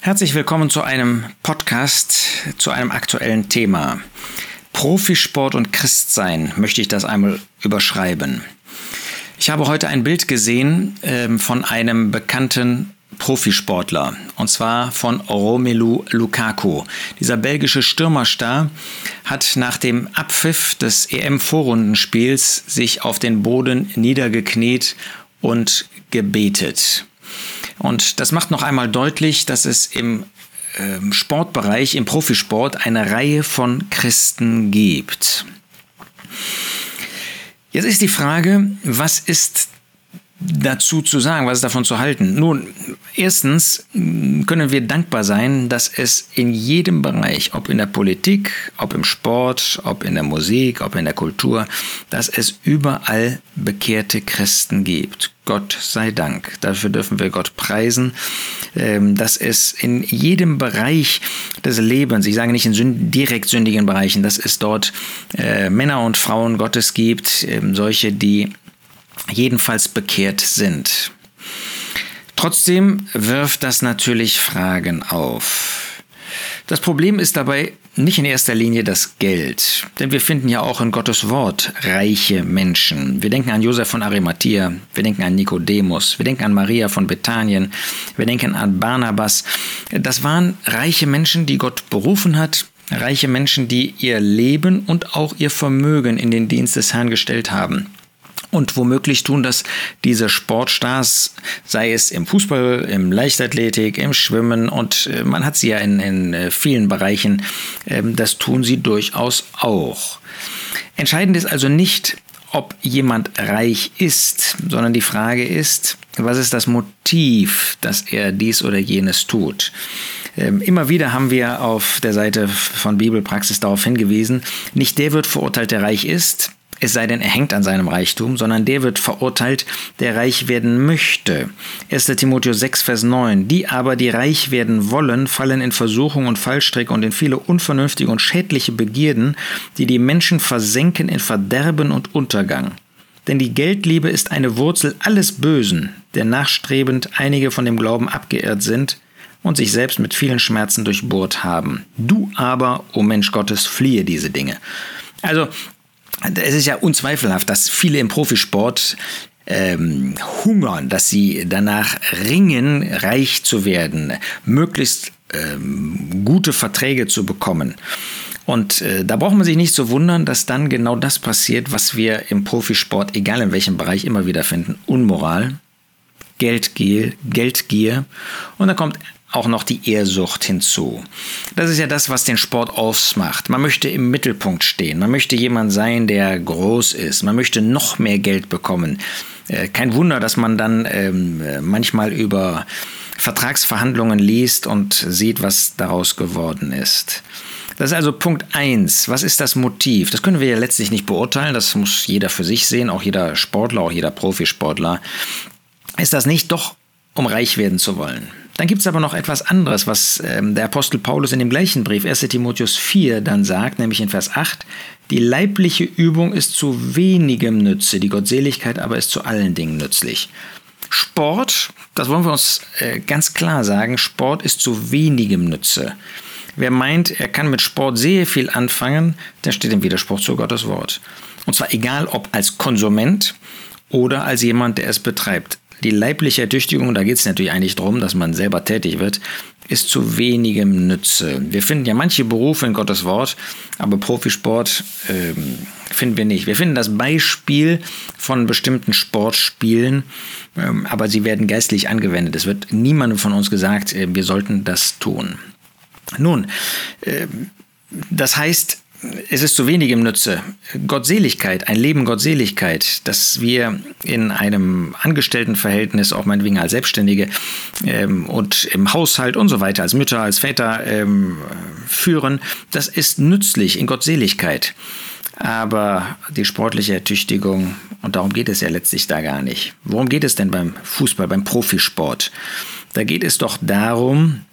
Herzlich willkommen zu einem Podcast zu einem aktuellen Thema. Profisport und Christsein möchte ich das einmal überschreiben. Ich habe heute ein Bild gesehen äh, von einem bekannten Profisportler und zwar von Romelu Lukaku. Dieser belgische Stürmerstar hat nach dem Abpfiff des EM-Vorrundenspiels sich auf den Boden niedergekniet und gebetet. Und das macht noch einmal deutlich, dass es im ähm, Sportbereich, im Profisport, eine Reihe von Christen gibt. Jetzt ist die Frage, was ist dazu zu sagen? Was ist davon zu halten? Nun, erstens können wir dankbar sein, dass es in jedem Bereich, ob in der Politik, ob im Sport, ob in der Musik, ob in der Kultur, dass es überall bekehrte Christen gibt. Gott sei Dank. Dafür dürfen wir Gott preisen, ähm, dass es in jedem Bereich des Lebens, ich sage nicht in direkt sündigen Bereichen, dass es dort äh, Männer und Frauen Gottes gibt, ähm, solche, die jedenfalls bekehrt sind. Trotzdem wirft das natürlich Fragen auf. Das Problem ist dabei nicht in erster Linie das Geld, denn wir finden ja auch in Gottes Wort reiche Menschen. Wir denken an Josef von Arimathea, wir denken an Nikodemus, wir denken an Maria von Bethanien, wir denken an Barnabas. Das waren reiche Menschen, die Gott berufen hat, reiche Menschen, die ihr Leben und auch ihr Vermögen in den Dienst des Herrn gestellt haben. Und womöglich tun das diese Sportstars, sei es im Fußball, im Leichtathletik, im Schwimmen und äh, man hat sie ja in, in äh, vielen Bereichen, ähm, das tun sie durchaus auch. Entscheidend ist also nicht, ob jemand reich ist, sondern die Frage ist, was ist das Motiv, dass er dies oder jenes tut. Ähm, immer wieder haben wir auf der Seite von Bibelpraxis darauf hingewiesen, nicht der wird verurteilt, der reich ist, es sei denn, er hängt an seinem Reichtum, sondern der wird verurteilt, der reich werden möchte. 1. Timotheus 6, Vers 9. Die aber, die reich werden wollen, fallen in Versuchung und Fallstricke und in viele unvernünftige und schädliche Begierden, die die Menschen versenken in Verderben und Untergang. Denn die Geldliebe ist eine Wurzel alles Bösen, der nachstrebend einige von dem Glauben abgeirrt sind und sich selbst mit vielen Schmerzen durchbohrt haben. Du aber, o oh Mensch Gottes, fliehe diese Dinge. Also es ist ja unzweifelhaft, dass viele im Profisport ähm, hungern, dass sie danach ringen, reich zu werden, möglichst ähm, gute Verträge zu bekommen. Und äh, da braucht man sich nicht zu wundern, dass dann genau das passiert, was wir im Profisport, egal in welchem Bereich, immer wieder finden. Unmoral, Geldgier, Geldgier. Und da kommt auch noch die Ehrsucht hinzu. Das ist ja das, was den Sport ausmacht. Man möchte im Mittelpunkt stehen. Man möchte jemand sein, der groß ist. Man möchte noch mehr Geld bekommen. Äh, kein Wunder, dass man dann ähm, manchmal über Vertragsverhandlungen liest und sieht, was daraus geworden ist. Das ist also Punkt 1. Was ist das Motiv? Das können wir ja letztlich nicht beurteilen. Das muss jeder für sich sehen, auch jeder Sportler, auch jeder Profisportler. Ist das nicht doch, um reich werden zu wollen? Dann gibt es aber noch etwas anderes, was ähm, der Apostel Paulus in dem gleichen Brief 1 Timotheus 4 dann sagt, nämlich in Vers 8, die leibliche Übung ist zu wenigem Nütze, die Gottseligkeit aber ist zu allen Dingen nützlich. Sport, das wollen wir uns äh, ganz klar sagen, Sport ist zu wenigem Nütze. Wer meint, er kann mit Sport sehr viel anfangen, der steht im Widerspruch zu Gottes Wort. Und zwar egal ob als Konsument oder als jemand, der es betreibt. Die leibliche Ertüchtigung, da geht es natürlich eigentlich darum, dass man selber tätig wird, ist zu wenigem Nütze. Wir finden ja manche Berufe in Gottes Wort, aber Profisport ähm, finden wir nicht. Wir finden das Beispiel von bestimmten Sportspielen, ähm, aber sie werden geistlich angewendet. Es wird niemandem von uns gesagt, äh, wir sollten das tun. Nun, äh, das heißt, es ist zu wenig im Nütze. Gottseligkeit, ein Leben Gottseligkeit, dass wir in einem Angestelltenverhältnis, auch meinetwegen als Selbstständige ähm, und im Haushalt und so weiter, als Mütter, als Väter ähm, führen, das ist nützlich in Gottseligkeit. Aber die sportliche Ertüchtigung, und darum geht es ja letztlich da gar nicht. Worum geht es denn beim Fußball, beim Profisport? Da geht es doch darum,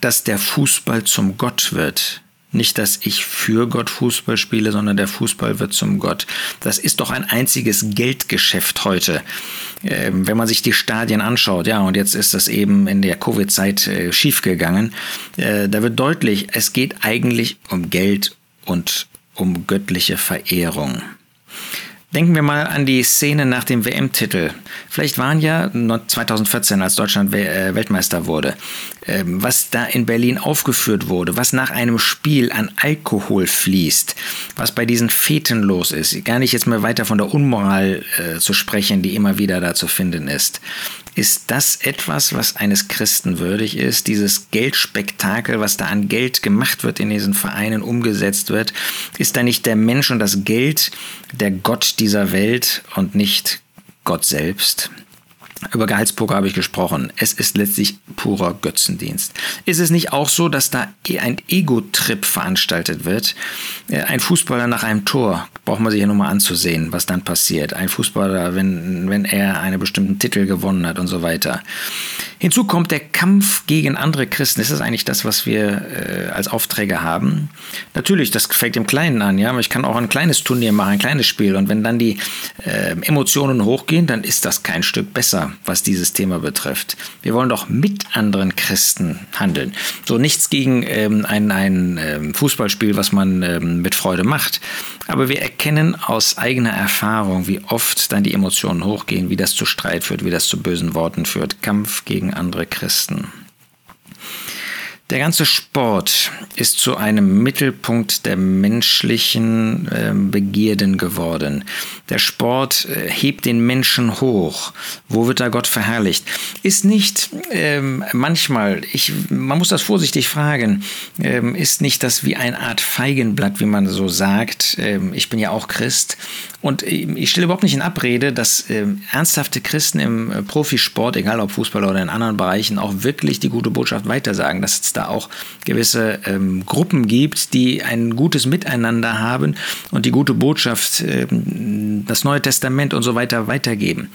dass der Fußball zum Gott wird, nicht, dass ich für Gott Fußball spiele, sondern der Fußball wird zum Gott. Das ist doch ein einziges Geldgeschäft heute. äh, wenn man sich die Stadien anschaut, ja, und jetzt ist das eben in der Covid-Zeit äh, schiefgegangen, äh, da wird deutlich, es geht eigentlich um Geld und um göttliche Verehrung. Denken wir mal an die Szene nach dem WM-Titel. Vielleicht waren ja 2014, als Deutschland äh, Weltmeister wurde, ähm, was da in Berlin aufgeführt wurde, was nach einem Spiel an Alkohol fließt, was bei diesen Feten los ist. Gar nicht jetzt mehr weiter von der Unmoral äh, zu sprechen, die immer wieder da zu finden ist. Ist das etwas, was eines Christen würdig ist? Dieses Geldspektakel, was da an Geld gemacht wird in diesen Vereinen, umgesetzt wird? Ist da nicht der Mensch und das Geld der Gott dieser Welt und nicht Gott selbst? Über Gehaltspoker habe ich gesprochen. Es ist letztlich purer Götzendienst. Ist es nicht auch so, dass da ein Ego-Trip veranstaltet wird? Äh, ein Fußballer nach einem Tor, braucht man sich ja nur mal anzusehen, was dann passiert. Ein Fußballer, wenn, wenn er einen bestimmten Titel gewonnen hat und so weiter. Hinzu kommt der Kampf gegen andere Christen. Ist das eigentlich das, was wir äh, als Aufträge haben? Natürlich, das fängt im Kleinen an, ja. Ich kann auch ein kleines Turnier machen, ein kleines Spiel. Und wenn dann die äh, Emotionen hochgehen, dann ist das kein Stück besser, was dieses Thema betrifft. Wir wollen doch mit anderen Christen handeln. So nichts gegen ähm, ein, ein ähm, Fußballspiel, was man ähm, mit Freude macht. Aber wir erkennen aus eigener Erfahrung, wie oft dann die Emotionen hochgehen, wie das zu Streit führt, wie das zu bösen Worten führt. Kampf gegen andere Christen. Der ganze Sport ist zu einem Mittelpunkt der menschlichen äh, Begierden geworden. Der Sport äh, hebt den Menschen hoch. Wo wird da Gott verherrlicht? Ist nicht ähm, manchmal, ich, man muss das vorsichtig fragen, ähm, ist nicht das wie eine Art Feigenblatt, wie man so sagt? Ähm, ich bin ja auch Christ und ich stelle überhaupt nicht in Abrede, dass äh, ernsthafte Christen im äh, Profisport, egal ob Fußball oder in anderen Bereichen, auch wirklich die gute Botschaft weitersagen, dass es da auch gewisse ähm, Gruppen gibt, die ein gutes Miteinander haben und die gute Botschaft, äh, das Neue Testament und so weiter weitergeben.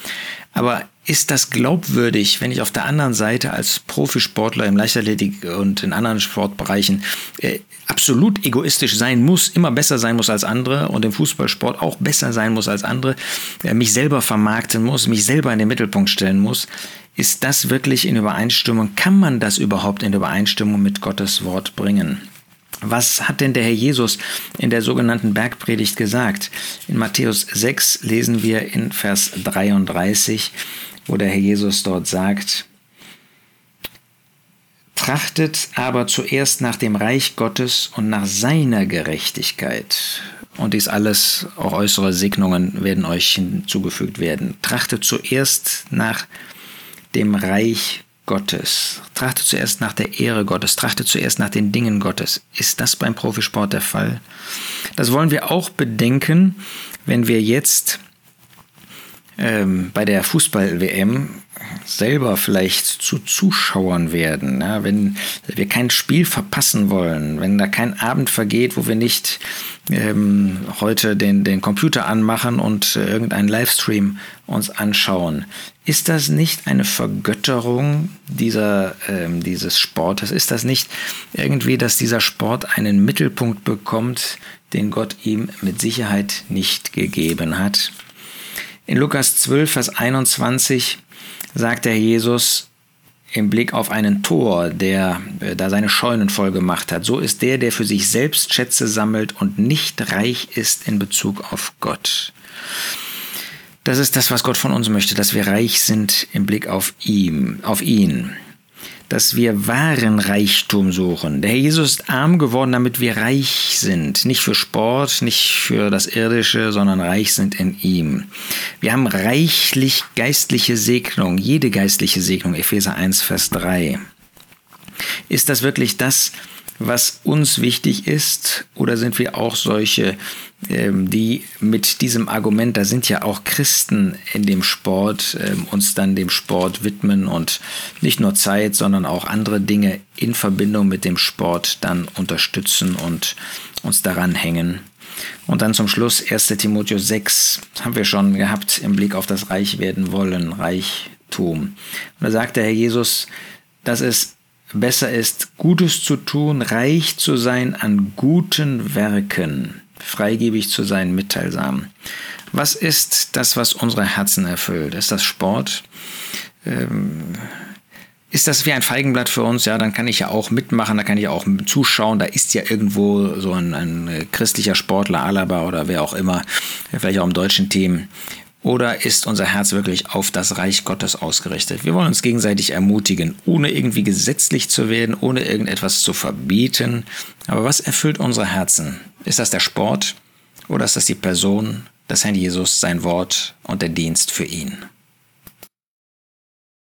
Aber ist das glaubwürdig, wenn ich auf der anderen Seite als Profisportler im Leichtathletik und in anderen Sportbereichen äh, absolut egoistisch sein muss, immer besser sein muss als andere und im Fußballsport auch besser sein muss als andere, äh, mich selber vermarkten muss, mich selber in den Mittelpunkt stellen muss? Ist das wirklich in Übereinstimmung? Kann man das überhaupt in Übereinstimmung mit Gottes Wort bringen? Was hat denn der Herr Jesus in der sogenannten Bergpredigt gesagt? In Matthäus 6 lesen wir in Vers 33, wo der Herr Jesus dort sagt, Trachtet aber zuerst nach dem Reich Gottes und nach seiner Gerechtigkeit. Und dies alles, auch äußere Segnungen werden euch hinzugefügt werden. Trachtet zuerst nach dem Reich Gottes. Trachte zuerst nach der Ehre Gottes, trachte zuerst nach den Dingen Gottes. Ist das beim Profisport der Fall? Das wollen wir auch bedenken, wenn wir jetzt ähm, bei der Fußball-WM selber vielleicht zu Zuschauern werden, ja, wenn wir kein Spiel verpassen wollen, wenn da kein Abend vergeht, wo wir nicht ähm, heute den, den Computer anmachen und äh, irgendeinen Livestream uns anschauen. Ist das nicht eine Vergötterung dieser, ähm, dieses Sportes? Ist das nicht irgendwie, dass dieser Sport einen Mittelpunkt bekommt, den Gott ihm mit Sicherheit nicht gegeben hat? In Lukas 12, Vers 21 sagt der Jesus im Blick auf einen Tor, der äh, da seine Scheunen voll gemacht hat. So ist der, der für sich selbst Schätze sammelt und nicht reich ist in Bezug auf Gott. Das ist das, was Gott von uns möchte, dass wir reich sind im Blick auf ihm, auf ihn dass wir wahren Reichtum suchen. Der Herr Jesus ist arm geworden, damit wir reich sind. Nicht für Sport, nicht für das Irdische, sondern reich sind in ihm. Wir haben reichlich geistliche Segnung, jede geistliche Segnung, Epheser 1, Vers 3. Ist das wirklich das, was uns wichtig ist? Oder sind wir auch solche, ähm, die mit diesem Argument, da sind ja auch Christen in dem Sport, ähm, uns dann dem Sport widmen und nicht nur Zeit, sondern auch andere Dinge in Verbindung mit dem Sport dann unterstützen und uns daran hängen? Und dann zum Schluss 1 Timotheus 6 haben wir schon gehabt im Blick auf das Reich werden wollen, Reichtum. Und da sagt der Herr Jesus, dass es besser ist, Gutes zu tun, reich zu sein an guten Werken, freigebig zu sein, mitteilsam. Was ist das, was unsere Herzen erfüllt? Ist das Sport? Ähm, ist das wie ein Feigenblatt für uns? Ja, dann kann ich ja auch mitmachen, da kann ich auch zuschauen. Da ist ja irgendwo so ein, ein christlicher Sportler, Alaba oder wer auch immer, vielleicht auch im deutschen Team. Oder ist unser Herz wirklich auf das Reich Gottes ausgerichtet? Wir wollen uns gegenseitig ermutigen, ohne irgendwie gesetzlich zu werden, ohne irgendetwas zu verbieten. Aber was erfüllt unsere Herzen? Ist das der Sport oder ist das die Person, das Herrn Jesus, sein Wort und der Dienst für ihn?